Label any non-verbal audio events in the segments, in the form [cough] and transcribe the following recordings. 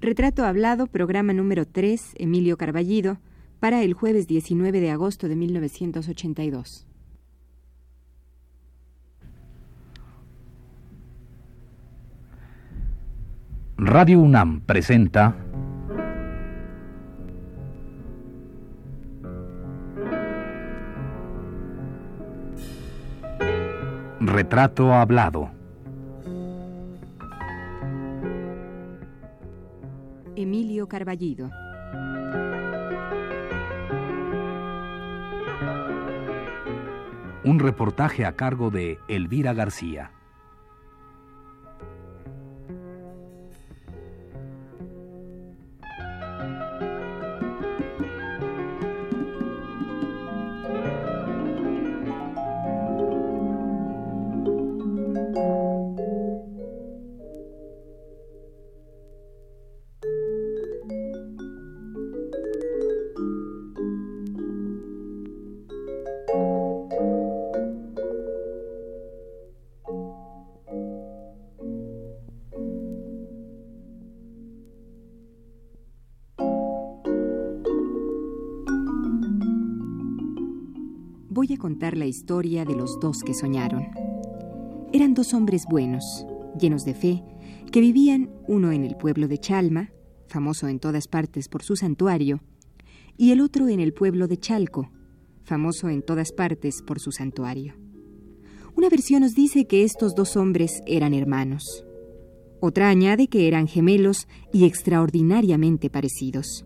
Retrato Hablado, programa número 3, Emilio Carballido, para el jueves 19 de agosto de 1982. Radio UNAM presenta Retrato Hablado. Emilio Carballido. Un reportaje a cargo de Elvira García. Voy a contar la historia de los dos que soñaron. Eran dos hombres buenos, llenos de fe, que vivían uno en el pueblo de Chalma, famoso en todas partes por su santuario, y el otro en el pueblo de Chalco, famoso en todas partes por su santuario. Una versión nos dice que estos dos hombres eran hermanos. Otra añade que eran gemelos y extraordinariamente parecidos.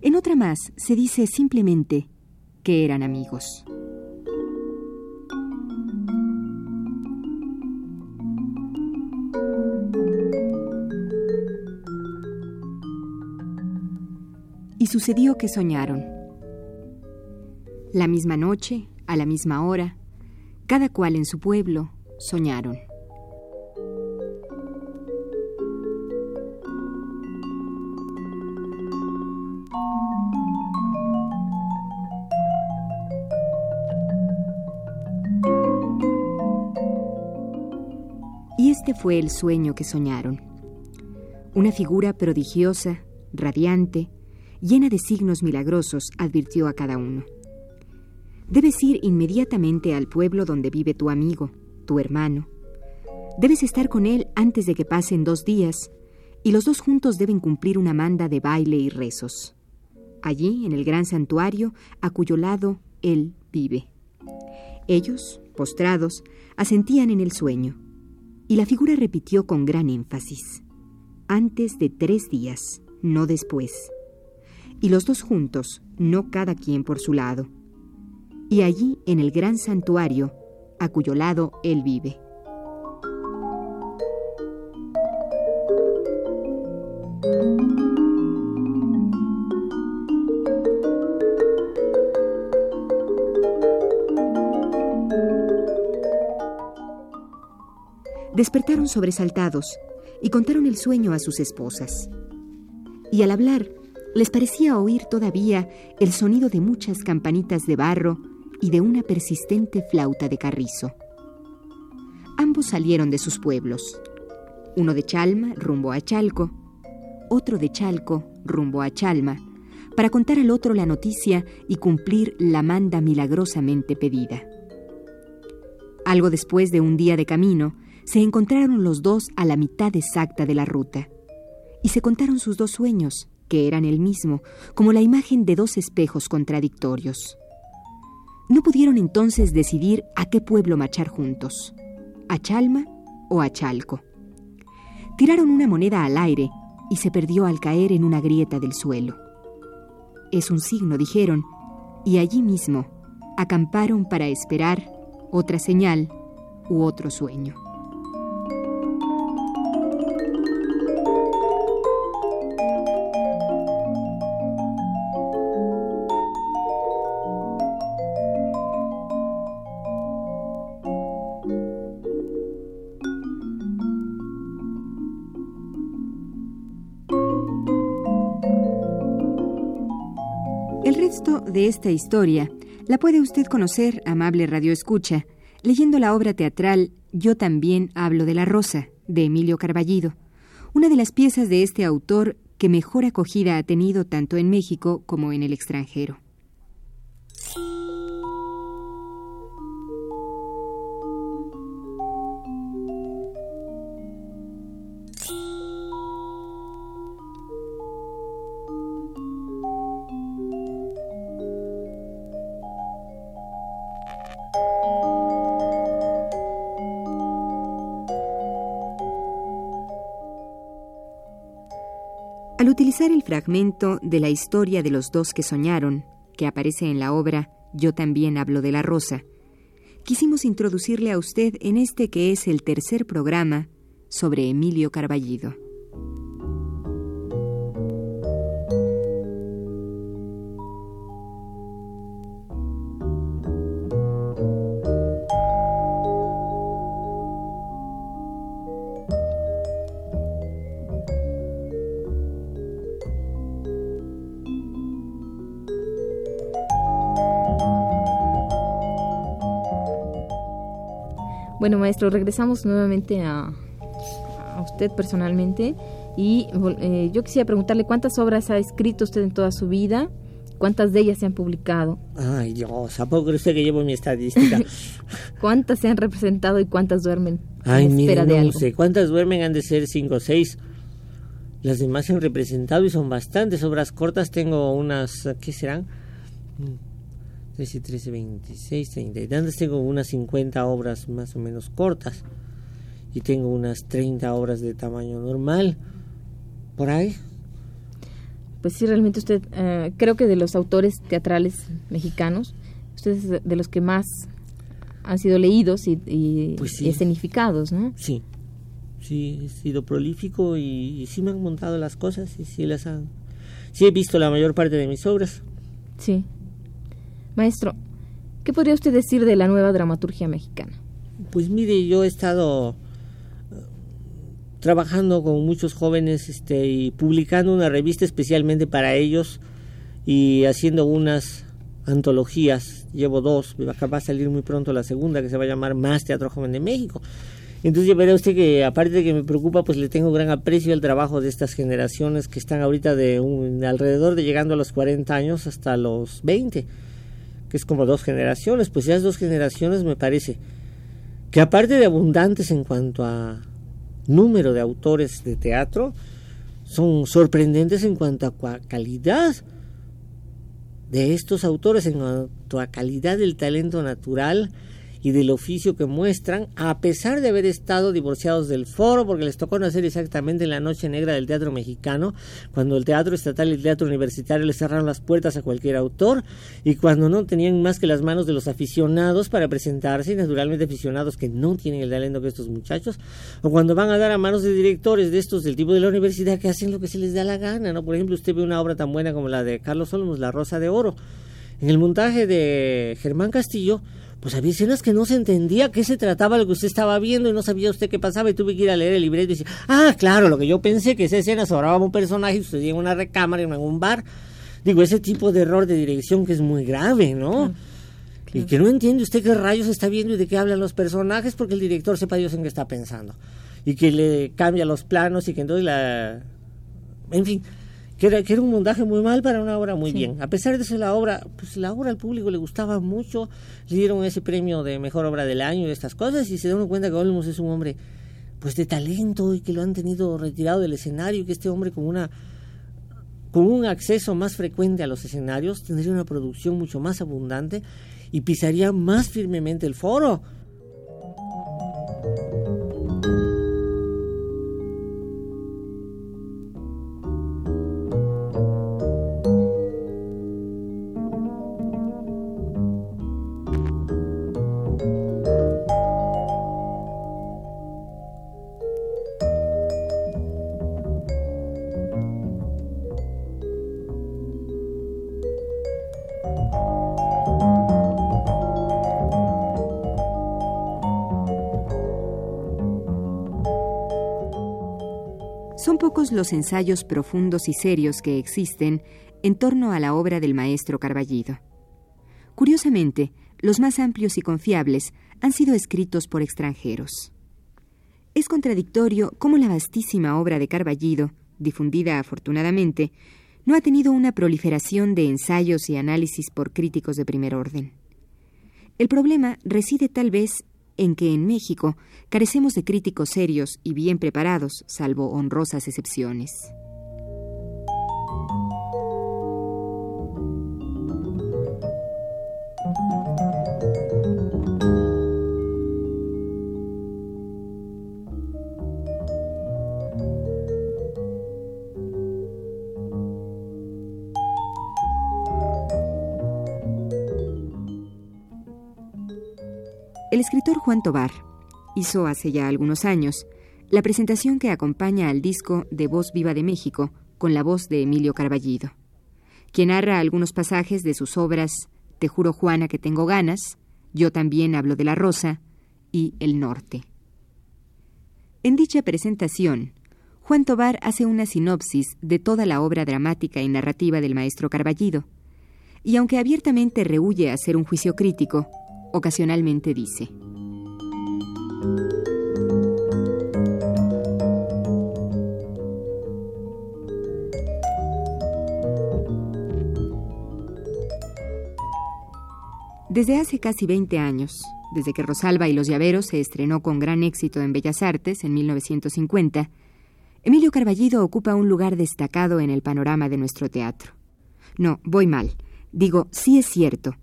En otra más se dice simplemente que eran amigos. Y sucedió que soñaron. La misma noche, a la misma hora, cada cual en su pueblo, soñaron. Fue el sueño que soñaron. Una figura prodigiosa, radiante, llena de signos milagrosos, advirtió a cada uno. Debes ir inmediatamente al pueblo donde vive tu amigo, tu hermano. Debes estar con él antes de que pasen dos días, y los dos juntos deben cumplir una manda de baile y rezos. Allí, en el gran santuario, a cuyo lado él vive. Ellos, postrados, asentían en el sueño, y la figura repitió con gran énfasis. Antes de tres días, no después y los dos juntos, no cada quien por su lado. Y allí, en el gran santuario, a cuyo lado él vive. Despertaron sobresaltados y contaron el sueño a sus esposas. Y al hablar, les parecía oír todavía el sonido de muchas campanitas de barro y de una persistente flauta de carrizo. Ambos salieron de sus pueblos, uno de Chalma rumbo a Chalco, otro de Chalco rumbo a Chalma, para contar al otro la noticia y cumplir la manda milagrosamente pedida. Algo después de un día de camino, se encontraron los dos a la mitad exacta de la ruta, y se contaron sus dos sueños, que eran el mismo, como la imagen de dos espejos contradictorios. No pudieron entonces decidir a qué pueblo marchar juntos, a Chalma o a Chalco. Tiraron una moneda al aire y se perdió al caer en una grieta del suelo. Es un signo, dijeron, y allí mismo acamparon para esperar otra señal u otro sueño. Esta historia la puede usted conocer, amable Radio Escucha, leyendo la obra teatral Yo también hablo de la rosa, de Emilio Carballido, una de las piezas de este autor que mejor acogida ha tenido tanto en México como en el extranjero. Fragmento de la historia de los dos que soñaron, que aparece en la obra Yo también hablo de la rosa, quisimos introducirle a usted en este que es el tercer programa sobre Emilio Carballido. Bueno, maestro, regresamos nuevamente a, usted personalmente y eh, yo quisiera preguntarle cuántas obras ha escrito usted en toda su vida, cuántas de ellas se han publicado. Ay, Dios, ¿a poco usted que llevo mi estadística? [laughs] ¿Cuántas se han representado y cuántas duermen? Ay, mire, no sé, ¿cuántas duermen? Han de ser cinco o seis. Las demás se han representado y son bastantes obras cortas. Tengo unas, ¿qué serán? 13, 13, 26, 30 y tantas. Tengo unas 50 obras más o menos cortas. Y tengo unas 30 obras de tamaño normal. Por ahí. Pues sí, realmente usted, eh, creo que de los autores teatrales mexicanos, usted es de los que más han sido leídos y, pues escenificados, ¿no? Sí, sí, he sido prolífico y, y, sí me han montado las cosas y sí las han... Sí he visto la mayor parte de mis obras. Sí. Maestro, ¿qué podría usted decir de la nueva dramaturgia mexicana? Pues mire, yo he estado eh, trabajando con muchos jóvenes este, y publicando una revista especialmente para ellos y haciendo unas antologías. Llevo dos, va a salir muy pronto la segunda que se va a llamar Más Teatro Joven de México. Entonces ya verá usted que aparte de que me preocupa, pues le tengo gran aprecio al trabajo de estas generaciones que están ahorita de un, alrededor de llegando a los 40 años hasta los 20 es como dos generaciones, pues esas dos generaciones me parece que aparte de abundantes en cuanto a número de autores de teatro, son sorprendentes en cuanto a calidad de estos autores, en cuanto a calidad del talento natural y del oficio que muestran, a pesar de haber estado divorciados del foro, porque les tocó nacer exactamente en la noche negra del teatro mexicano, cuando el teatro estatal y el teatro universitario les cerraron las puertas a cualquier autor, y cuando no tenían más que las manos de los aficionados para presentarse, y naturalmente aficionados que no tienen el talento que estos muchachos, o cuando van a dar a manos de directores de estos del tipo de la universidad que hacen lo que se les da la gana, ¿no? Por ejemplo, usted ve una obra tan buena como la de Carlos Olmos, La Rosa de Oro. En el montaje de Germán Castillo, pues había escenas que no se entendía qué se trataba lo que usted estaba viendo y no sabía usted qué pasaba y tuve que ir a leer el libreto y decir, ah, claro, lo que yo pensé que esa escena sobraba un personaje y usted en una recámara en un bar. Digo, ese tipo de error de dirección que es muy grave, ¿no? Y que no entiende usted qué rayos está viendo y de qué hablan los personajes porque el director sepa Dios en qué está pensando. Y que le cambia los planos y que entonces la... En fin, que era, que era un montaje muy mal para una obra muy bien. A pesar de eso, la obra, pues la obra al público le gustaba mucho, le dieron ese premio de mejor obra del año y estas cosas, y se dieron cuenta que Olmos es un hombre pues de talento y que lo han tenido retirado del escenario, y que este hombre con una con un acceso más frecuente a los escenarios tendría una producción mucho más abundante y pisaría más firmemente el foro. Ensayos profundos y serios que existen en torno a la obra del maestro Carballido. Curiosamente, los más amplios y confiables han sido escritos por extranjeros. Es contradictorio cómo la vastísima obra de Carballido, difundida afortunadamente, no ha tenido una proliferación de ensayos y análisis por críticos de primer orden. El problema reside tal vez en que en México carecemos de críticos serios y bien preparados, salvo honrosas excepciones. El escritor Juan Tobar hizo hace ya algunos años la presentación que acompaña al disco de Voz Viva de México con la voz de Emilio Carballido, quien narra algunos pasajes de sus obras Te juro Juana que tengo ganas, Yo también hablo de la rosa y El norte. En dicha presentación, Juan Tobar hace una sinopsis de toda la obra dramática y narrativa del maestro Carballido, y aunque abiertamente rehuye hacer un juicio crítico, ocasionalmente dice. Desde hace casi 20 años, desde que Rosalba y los Llaveros se estrenó con gran éxito en Bellas Artes en 1950, Emilio Carballido ocupa un lugar destacado en el panorama de nuestro teatro. No, voy mal. Digo, sí es cierto,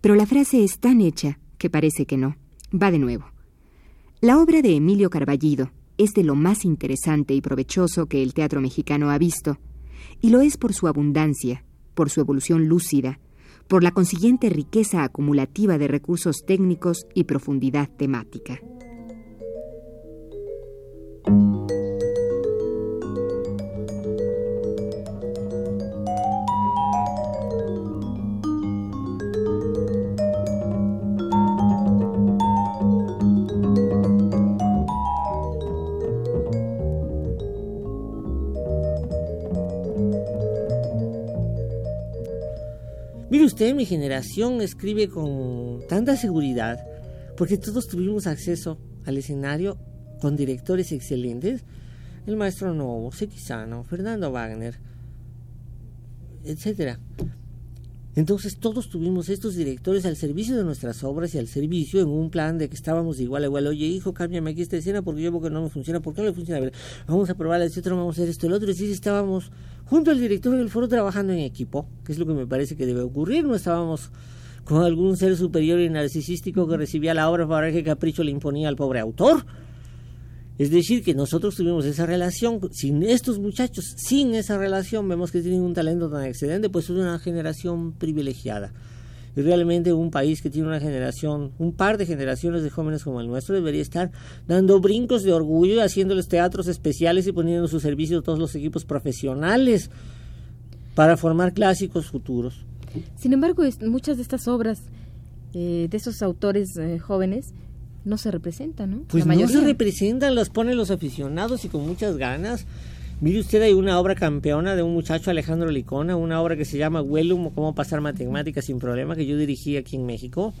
pero la frase es tan hecha que parece que no. Va de nuevo. La obra de Emilio Carballido es de lo más interesante y provechoso que el teatro mexicano ha visto, y lo es por su abundancia, por su evolución lúcida, por la consiguiente riqueza acumulativa de recursos técnicos y profundidad temática. Usted, mi generación, escribe con tanta seguridad, porque todos tuvimos acceso al escenario con directores excelentes, el maestro Novo, Sequizano, Fernando Wagner, etcétera. Entonces todos tuvimos estos directores al servicio de nuestras obras y al servicio en un plan de que estábamos igual a igual. Oye, hijo, cámbiame aquí esta escena porque yo veo que no me funciona. ¿Por qué no le funciona? A vamos a probar este otro, vamos a hacer esto, el otro. Y así estábamos junto al director del foro trabajando en equipo, que es lo que me parece que debe ocurrir. No estábamos con algún ser superior y narcisístico que recibía la obra para ver qué capricho le imponía al pobre autor. Es decir, que nosotros tuvimos esa relación, sin estos muchachos, sin esa relación, vemos que tienen un talento tan excedente, pues es una generación privilegiada. Y realmente un país que tiene una generación, un par de generaciones de jóvenes como el nuestro, debería estar dando brincos de orgullo y haciéndoles teatros especiales y poniendo a su servicio todos los equipos profesionales para formar clásicos futuros. Sin embargo, muchas de estas obras eh, de esos autores eh, jóvenes no se representan, ¿no? Pues no se representan, las ponen los aficionados y con muchas ganas. Mire usted, hay una obra campeona de un muchacho Alejandro Licona, una obra que se llama Huelum, cómo pasar matemáticas sin problema, que yo dirigí aquí en México.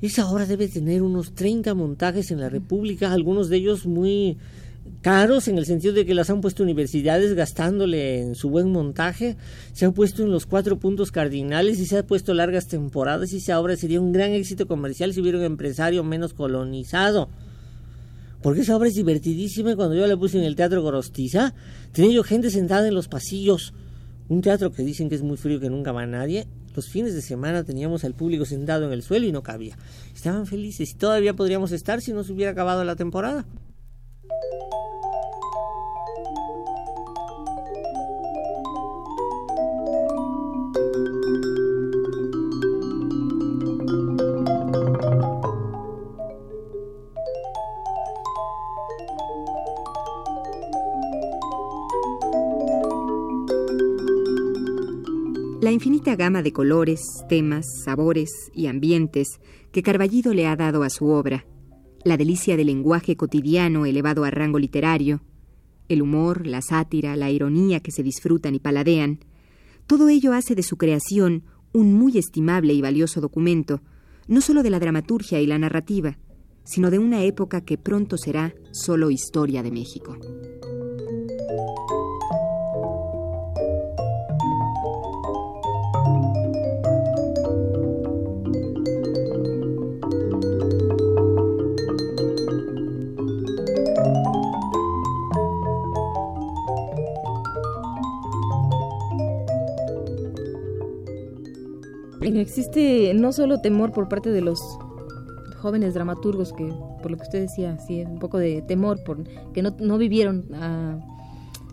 Esa obra debe tener unos 30 montajes en la República, algunos de ellos muy caros en el sentido de que las han puesto universidades gastándole en su buen montaje, se han puesto en los cuatro puntos cardinales y se ha puesto largas temporadas y esa obra sería un gran éxito comercial si hubiera un empresario menos colonizado. Porque esa obra es divertidísima cuando yo la puse en el Teatro Gorostiza, tenía yo gente sentada en los pasillos, un teatro que dicen que es muy frío que nunca va nadie, los fines de semana teníamos al público sentado en el suelo y no cabía. Estaban felices y todavía podríamos estar si no se hubiera acabado la temporada. Gama de colores, temas, sabores y ambientes que Carballido le ha dado a su obra, la delicia del lenguaje cotidiano elevado a rango literario, el humor, la sátira, la ironía que se disfrutan y paladean, todo ello hace de su creación un muy estimable y valioso documento, no solo de la dramaturgia y la narrativa, sino de una época que pronto será solo historia de México. Existe no solo temor por parte de los jóvenes dramaturgos que por lo que usted decía sí un poco de temor por que no, no vivieron ah,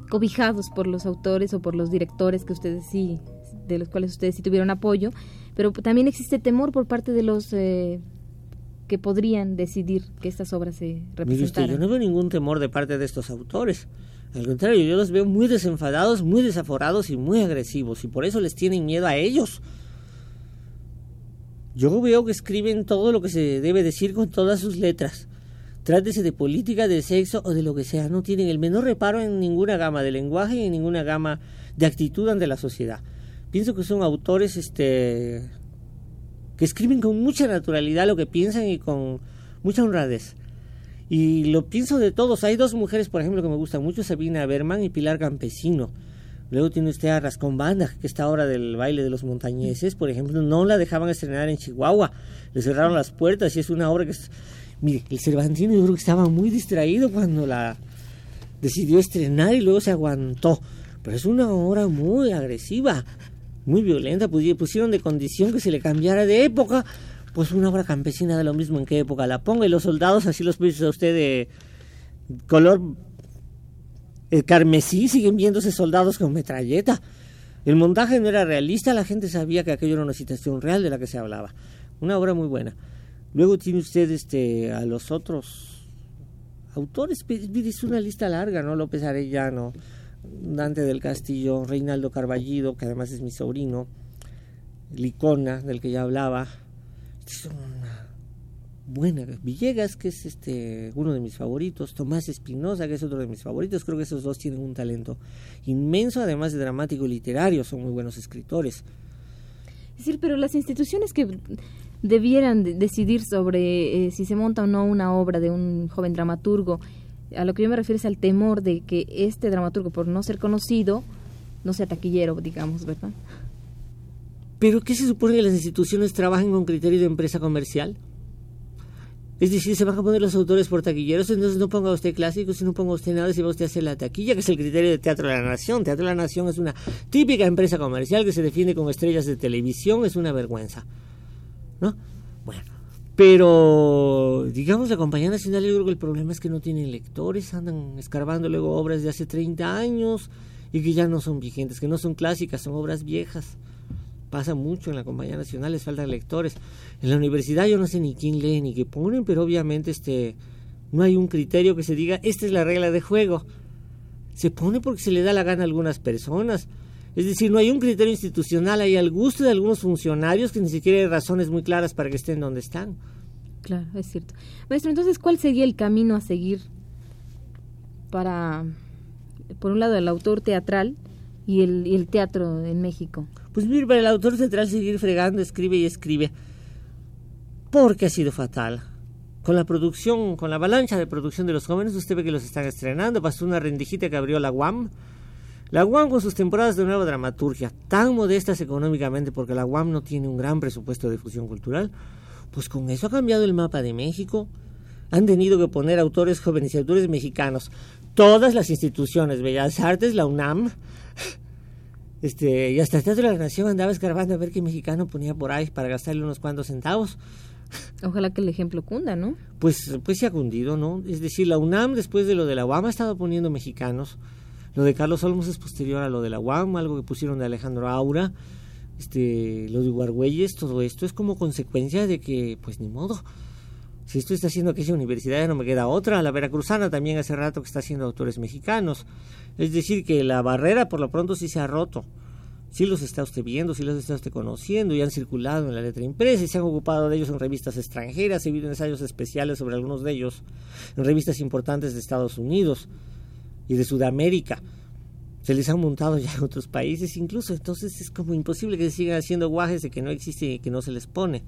cobijados por los autores o por los directores que ustedes sí de los cuales ustedes sí tuvieron apoyo pero también existe temor por parte de los eh, que podrían decidir que estas obras se representaran. yo no veo ningún temor de parte de estos autores. Al contrario, yo los veo muy desenfadados, muy desaforados y muy agresivos, y por eso les tienen miedo a ellos. Yo veo que escriben todo lo que se debe decir con todas sus letras. Trátese de política, de sexo o de lo que sea. No tienen el menor reparo en ninguna gama de lenguaje y en ninguna gama de actitud ante la sociedad. Pienso que son autores este, que escriben con mucha naturalidad lo que piensan y con mucha honradez. Y lo pienso de todos. Hay dos mujeres, por ejemplo, que me gustan mucho, Sabina Berman y Pilar Campesino. Luego tiene usted a Rascón Banda, que está ahora del baile de los montañeses, por ejemplo, no la dejaban estrenar en Chihuahua, le cerraron las puertas y es una obra que... Es... Mire, el Cervantino yo creo que estaba muy distraído cuando la decidió estrenar y luego se aguantó. Pero es una obra muy agresiva, muy violenta, pusieron de condición que se le cambiara de época, pues una obra campesina de lo mismo en qué época la ponga y los soldados así los puso a usted de color el carmesí siguen viéndose soldados con metralleta. El montaje no era realista, la gente sabía que aquello era una situación real de la que se hablaba. Una obra muy buena. Luego tiene usted este, a los otros autores, es una lista larga, ¿no? López Arellano, Dante del Castillo, Reinaldo Carballido, que además es mi sobrino, Licona, del que ya hablaba. Son buena. Villegas, que es este uno de mis favoritos, Tomás Espinosa, que es otro de mis favoritos, creo que esos dos tienen un talento inmenso, además de dramático y literario, son muy buenos escritores. Es decir, pero las instituciones que debieran decidir sobre eh, si se monta o no una obra de un joven dramaturgo, a lo que yo me refiero es al temor de que este dramaturgo, por no ser conocido, no sea taquillero, digamos, ¿verdad? ¿Pero qué se supone que las instituciones trabajan con criterio de empresa comercial? Es decir, se van a poner los autores por taquilleros, entonces no ponga usted clásicos, no ponga usted nada, si va usted a hacer la taquilla, que es el criterio de Teatro de la Nación. Teatro de la Nación es una típica empresa comercial que se defiende con estrellas de televisión, es una vergüenza. ¿No? Bueno, pero digamos la Compañía Nacional, yo creo que el problema es que no tienen lectores, andan escarbando luego obras de hace 30 años y que ya no son vigentes, que no son clásicas, son obras viejas pasa mucho en la compañía nacional, les faltan lectores. En la universidad yo no sé ni quién lee ni qué ponen, pero obviamente este no hay un criterio que se diga, esta es la regla de juego. Se pone porque se le da la gana a algunas personas. Es decir, no hay un criterio institucional, hay al gusto de algunos funcionarios que ni siquiera hay razones muy claras para que estén donde están. Claro, es cierto. Maestro, entonces, ¿cuál sería el camino a seguir para, por un lado, el autor teatral y el, y el teatro en México? Pues mire, para el autor central seguir fregando, escribe y escribe. Porque ha sido fatal. Con la producción, con la avalancha de producción de los jóvenes, usted ve que los están estrenando. Pasó una rendijita que abrió la UAM. La UAM con sus temporadas de nueva dramaturgia, tan modestas económicamente porque la UAM no tiene un gran presupuesto de difusión cultural, pues con eso ha cambiado el mapa de México. Han tenido que poner autores jóvenes autores mexicanos. Todas las instituciones, Bellas Artes, la UNAM, este, y hasta el Teatro de la Nación andaba escarbando a ver qué mexicano ponía por ahí para gastarle unos cuantos centavos. Ojalá que el ejemplo cunda, ¿no? Pues, pues se ha cundido, ¿no? Es decir, la UNAM, después de lo de la UAM, ha estado poniendo mexicanos. Lo de Carlos Olmos es posterior a lo de la UAM, algo que pusieron de Alejandro Aura. Este, lo de Huargüeyes, todo esto es como consecuencia de que, pues ni modo. Si esto está haciendo aquella universidad, no me queda otra. La Veracruzana también hace rato que está haciendo autores mexicanos. Es decir, que la barrera por lo pronto sí se ha roto. Sí los está usted viendo, sí los está usted conociendo y han circulado en la letra impresa y se han ocupado de ellos en revistas extranjeras, he habido ensayos especiales sobre algunos de ellos en revistas importantes de Estados Unidos y de Sudamérica. Se les han montado ya en otros países incluso, entonces es como imposible que sigan haciendo guajes de que no existe y que no se les pone.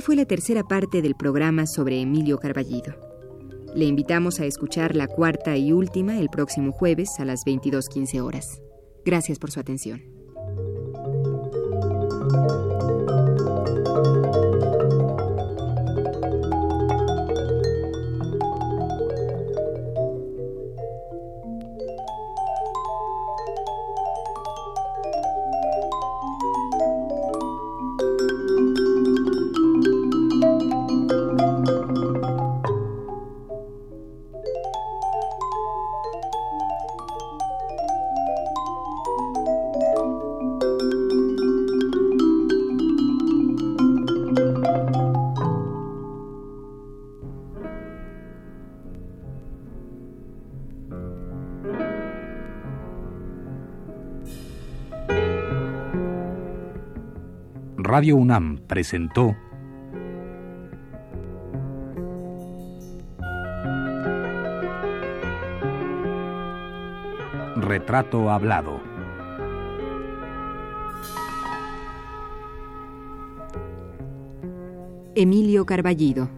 Fue la tercera parte del programa sobre Emilio Carballido. Le invitamos a escuchar la cuarta y última el próximo jueves a las 22.15 horas. Gracias por su atención. Radio UNAM presentó Retrato Hablado. Emilio Carballido.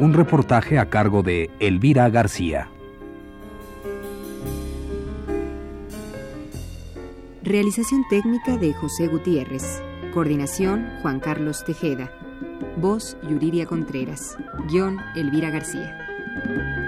Un reportaje a cargo de Elvira García. Realización técnica de José Gutiérrez. Coordinación Juan Carlos Tejeda. Voz Yuridia Contreras. Guión Elvira García.